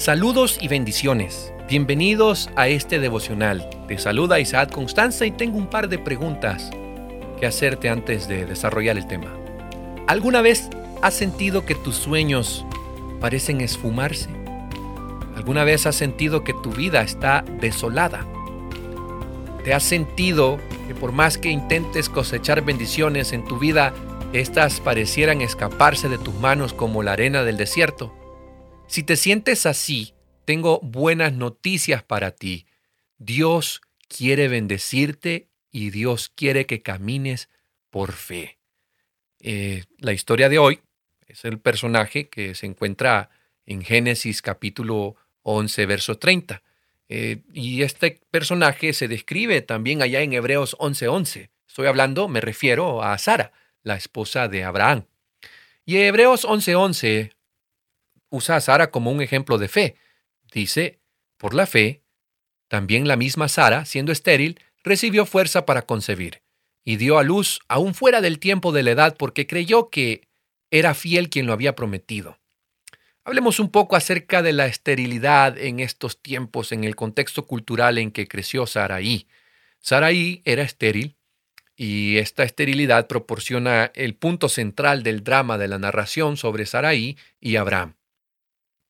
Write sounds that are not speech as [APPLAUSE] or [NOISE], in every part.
Saludos y bendiciones. Bienvenidos a este devocional. Te saluda Isaac Constanza y tengo un par de preguntas que hacerte antes de desarrollar el tema. ¿Alguna vez has sentido que tus sueños parecen esfumarse? ¿Alguna vez has sentido que tu vida está desolada? ¿Te has sentido que por más que intentes cosechar bendiciones en tu vida, estas parecieran escaparse de tus manos como la arena del desierto? Si te sientes así, tengo buenas noticias para ti. Dios quiere bendecirte y Dios quiere que camines por fe. Eh, la historia de hoy es el personaje que se encuentra en Génesis capítulo 11, verso 30. Eh, y este personaje se describe también allá en Hebreos 11:11. 11. Estoy hablando, me refiero a Sara, la esposa de Abraham. Y Hebreos 11:11 11 usa a Sara como un ejemplo de fe. Dice, por la fe, también la misma Sara, siendo estéril, recibió fuerza para concebir, y dio a luz aún fuera del tiempo de la edad porque creyó que era fiel quien lo había prometido. Hablemos un poco acerca de la esterilidad en estos tiempos en el contexto cultural en que creció Saraí. Saraí era estéril y esta esterilidad proporciona el punto central del drama de la narración sobre Saraí y Abraham.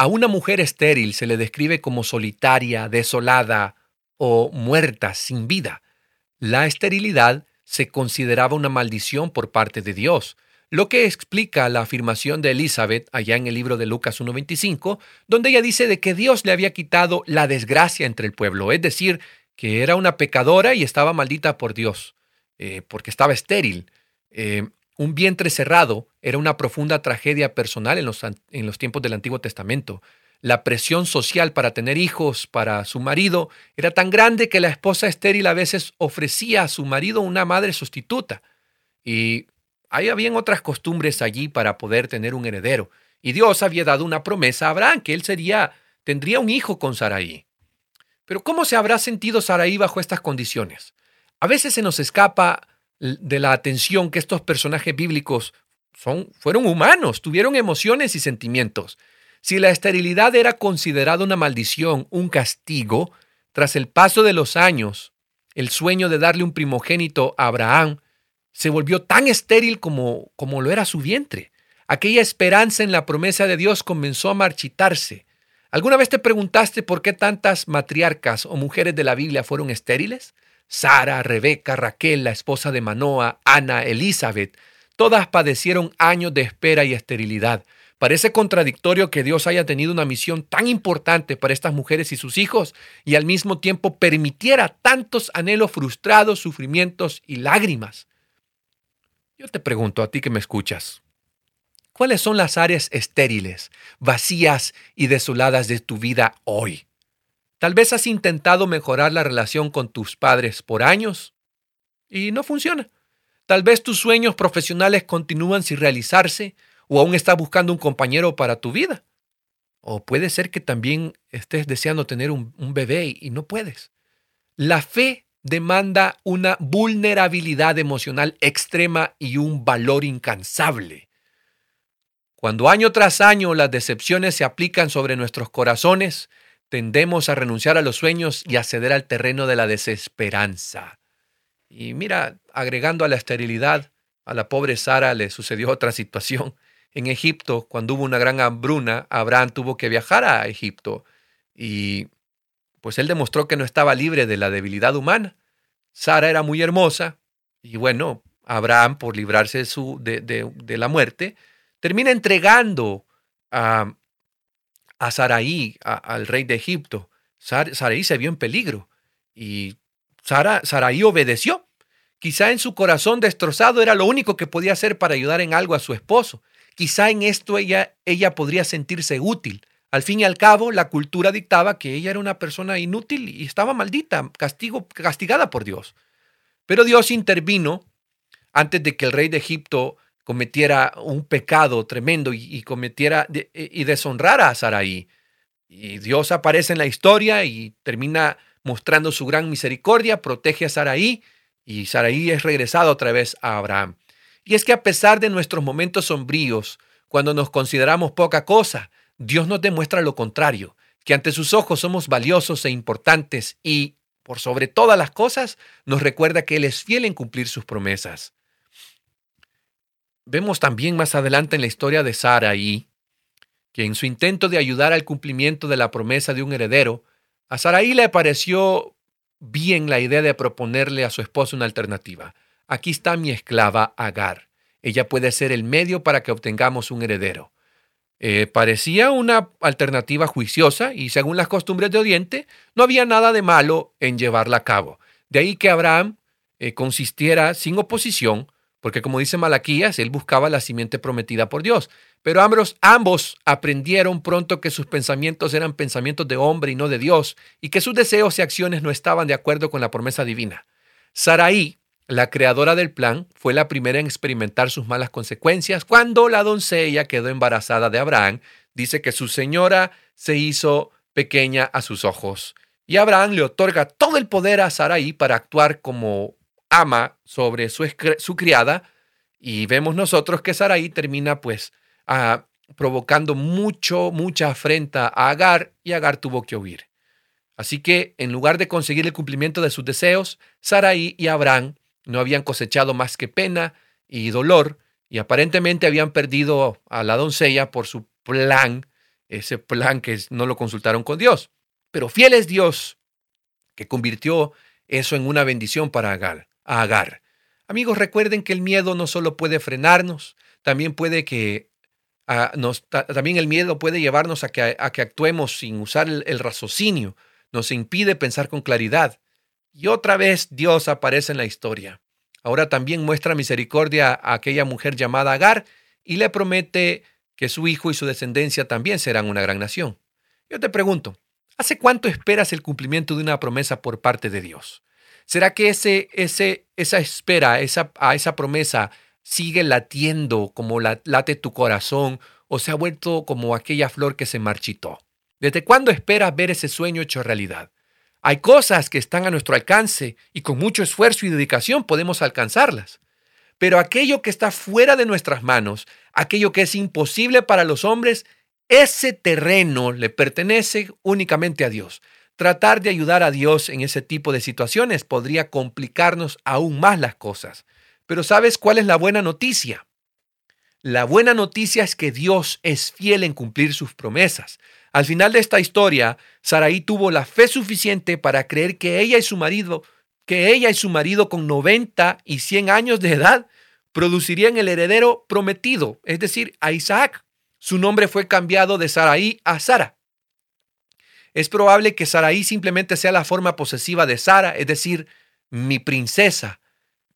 A una mujer estéril se le describe como solitaria, desolada o muerta, sin vida. La esterilidad se consideraba una maldición por parte de Dios, lo que explica la afirmación de Elizabeth allá en el libro de Lucas 1.25, donde ella dice de que Dios le había quitado la desgracia entre el pueblo, es decir, que era una pecadora y estaba maldita por Dios, eh, porque estaba estéril. Eh, un vientre cerrado era una profunda tragedia personal en los, en los, tiempos del Antiguo Testamento. La presión social para tener hijos para su marido era tan grande que la esposa estéril a veces ofrecía a su marido una madre sustituta. Y ahí habían otras costumbres allí para poder tener un heredero. Y Dios había dado una promesa a Abraham que él sería, tendría un hijo con Saraí. Pero ¿cómo se habrá sentido Saraí bajo estas condiciones? A veces se nos escapa de la atención que estos personajes bíblicos son, fueron humanos, tuvieron emociones y sentimientos. Si la esterilidad era considerada una maldición, un castigo, tras el paso de los años, el sueño de darle un primogénito a Abraham se volvió tan estéril como, como lo era su vientre. Aquella esperanza en la promesa de Dios comenzó a marchitarse. ¿Alguna vez te preguntaste por qué tantas matriarcas o mujeres de la Biblia fueron estériles? Sara, Rebeca, Raquel, la esposa de Manoa, Ana, Elizabeth, todas padecieron años de espera y esterilidad. Parece contradictorio que Dios haya tenido una misión tan importante para estas mujeres y sus hijos y al mismo tiempo permitiera tantos anhelos frustrados, sufrimientos y lágrimas. Yo te pregunto a ti que me escuchas, ¿cuáles son las áreas estériles, vacías y desoladas de tu vida hoy? Tal vez has intentado mejorar la relación con tus padres por años y no funciona. Tal vez tus sueños profesionales continúan sin realizarse o aún estás buscando un compañero para tu vida. O puede ser que también estés deseando tener un, bebé y no puedes. La fe demanda una vulnerabilidad emocional extrema y un valor incansable. Cuando año tras año las decepciones se aplican sobre nuestros corazones, tendemos a renunciar a los sueños y a ceder al terreno de la desesperanza. Y mira, agregando a la esterilidad, a la pobre Sara le sucedió [LAUGHS] otra situación. En Egipto, cuando hubo una gran hambruna, Abraham tuvo que viajar a Egipto y pues él demostró que no estaba libre de la debilidad humana. Sara era muy hermosa y bueno, Abraham, por librarse de, su, de, de la muerte, termina entregando a, a Saraí, al rey de Egipto. Saraí se vio en peligro y Sara, Saraí obedeció. Quizá en su corazón destrozado era lo único que podía hacer para ayudar en algo a su esposo. Quizá en esto ella, ella podría sentirse útil. Al fin y al cabo, la cultura dictaba que ella era una persona inútil y estaba maldita, castigo, castigada por Dios. Pero Dios intervino antes de que el rey de Egipto cometiera un pecado tremendo y, cometiera y deshonrara a Saraí. Y Dios aparece en la historia y termina mostrando su gran misericordia, protege a Saraí y Saraí es regresado otra vez a Abraham. Y es que a pesar de nuestros momentos sombríos, cuando nos consideramos poca cosa, Dios nos demuestra lo contrario, que ante sus ojos somos valiosos e importantes y, por sobre todas las cosas, nos recuerda que Él es fiel en cumplir sus promesas. Vemos también más adelante en la historia de Sara y que en su intento de ayudar al cumplimiento de la promesa de un heredero, a Saraí le pareció bien la idea de proponerle a su esposo una alternativa. Aquí está mi esclava Agar. Ella puede ser el medio para que obtengamos un heredero. Eh, parecía una alternativa juiciosa y según las costumbres de Oriente, no había nada de malo en llevarla a cabo. De ahí que Abraham eh, consistiera sin oposición, porque como dice Malaquías, él buscaba la simiente prometida por Dios. Pero ambos, ambos aprendieron pronto que sus pensamientos eran pensamientos de hombre y no de Dios, y que sus deseos y acciones no estaban de acuerdo con la promesa divina. Saraí, la creadora del plan, fue la primera en experimentar sus malas consecuencias cuando la doncella quedó embarazada de Abraham. Dice que su señora se hizo pequeña a sus ojos. Y Abraham le otorga todo el poder a Saraí para actuar como ama sobre su, su criada. Y vemos nosotros que Saraí termina pues provocando mucho, mucha afrenta a Agar y Agar tuvo que huir. Así que en lugar de conseguir el cumplimiento de sus deseos, Sarai y Abraham no habían cosechado más que pena y dolor y aparentemente habían perdido a la doncella por su plan, ese plan que no lo consultaron con Dios. Pero fiel es Dios que convirtió eso en una bendición para Agar. Agar. Amigos, recuerden que el miedo no solo puede frenarnos, también puede que también el miedo puede llevarnos a que, a que actuemos sin usar el, raciocinio, nos impide pensar con claridad. Y otra vez Dios aparece en la historia. Ahora también muestra misericordia a aquella mujer llamada Agar y le promete que su hijo y su descendencia también serán una gran nación. Yo te pregunto, ¿hace cuánto esperas el cumplimiento de una promesa por parte de Dios? ¿Será que ese, ese, esa espera esa, a esa promesa sigue latiendo como late tu corazón o se ha vuelto como aquella flor que se marchitó? ¿Desde cuándo esperas ver ese sueño hecho realidad? Hay cosas que están a nuestro alcance y con mucho esfuerzo y dedicación podemos alcanzarlas. Pero aquello que está fuera de nuestras manos, aquello que es imposible para los hombres, ese terreno le pertenece únicamente a Dios. Tratar de ayudar a Dios en ese tipo de situaciones podría complicarnos aún más las cosas. Pero ¿sabes cuál es la buena noticia? La buena noticia es que Dios es fiel en cumplir sus promesas. Al final de esta historia, Saraí tuvo la fe suficiente para creer que ella y su marido, que ella y su marido con 90 y 100 años de edad producirían el heredero prometido, es decir, a Isaac. Su nombre fue cambiado de Saraí a Sara. Es probable que Saraí simplemente sea la forma posesiva de Sara, es decir, mi princesa,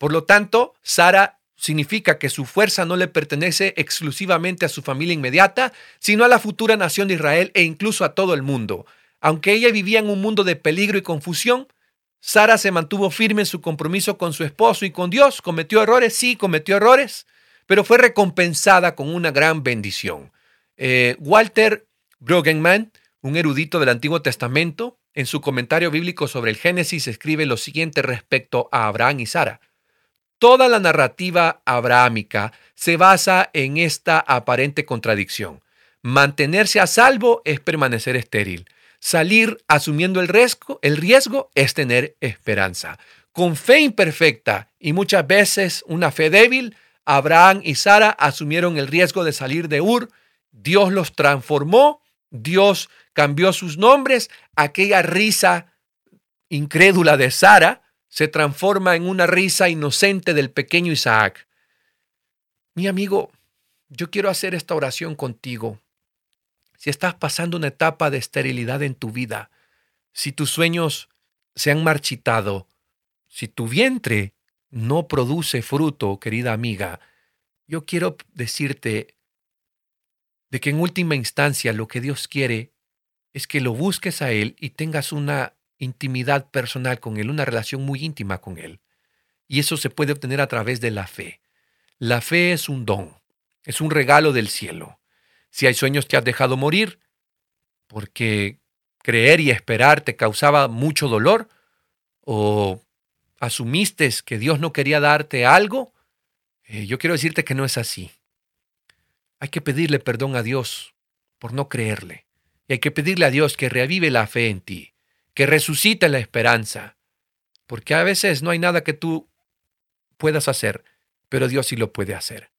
por lo tanto, Sara significa que su fuerza no le pertenece exclusivamente a su familia inmediata, sino a la futura nación de Israel e incluso a todo el mundo. Aunque ella vivía en un mundo de peligro y confusión, Sara se mantuvo firme en su compromiso con su esposo y con Dios. Cometió errores, sí, cometió errores, pero fue recompensada con una gran bendición. Eh, Walter Brueggemann, un erudito del Antiguo Testamento, en su comentario bíblico sobre el Génesis escribe lo siguiente respecto a Abraham y Sara. Toda la narrativa abrahámica se basa en esta aparente contradicción. Mantenerse a salvo es permanecer estéril. Salir asumiendo el riesgo, el riesgo es tener esperanza. Con fe imperfecta y muchas veces una fe débil, Abraham y Sara asumieron el riesgo de salir de Ur. Dios los transformó, Dios cambió sus nombres. Aquella risa incrédula de Sara se transforma en una risa inocente del pequeño Isaac. Mi amigo, yo quiero hacer esta oración contigo. Si estás pasando una etapa de esterilidad en tu vida, si tus sueños se han marchitado, si tu vientre no produce fruto, querida amiga, yo quiero decirte de que en última instancia lo que Dios quiere es que lo busques a Él y tengas una intimidad personal con Él, una relación muy íntima con Él. Y eso se puede obtener a través de la fe. La fe es un don, es un regalo del cielo. Si hay sueños que has dejado morir, porque creer y esperar te causaba mucho dolor, o asumiste que Dios no quería darte algo, eh, yo quiero decirte que no es así. Hay que pedirle perdón a Dios por no creerle Y hay que pedirle a Dios que reavive la fe en ti, que resucite la esperanza, porque a veces no hay nada que tú puedas hacer, pero Dios sí lo puede hacer.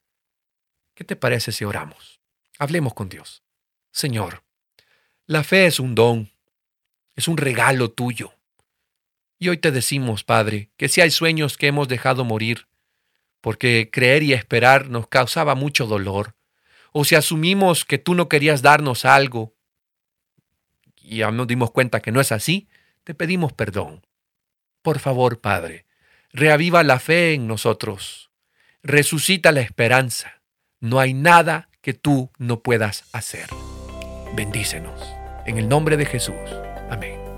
¿Qué te parece si oramos? Hablemos con Dios. Señor, la fe es un don, es un regalo tuyo. Y hoy te decimos, Padre, que si hay sueños que hemos dejado morir, porque creer y esperar nos causaba mucho dolor, o si asumimos que tú no querías darnos algo, y ya nos dimos cuenta que no es así, te pedimos perdón. Por favor, Padre, reaviva la fe en nosotros, resucita la esperanza. No hay nada que tú no puedas hacer. Bendícenos. En el nombre de Jesús. Amén.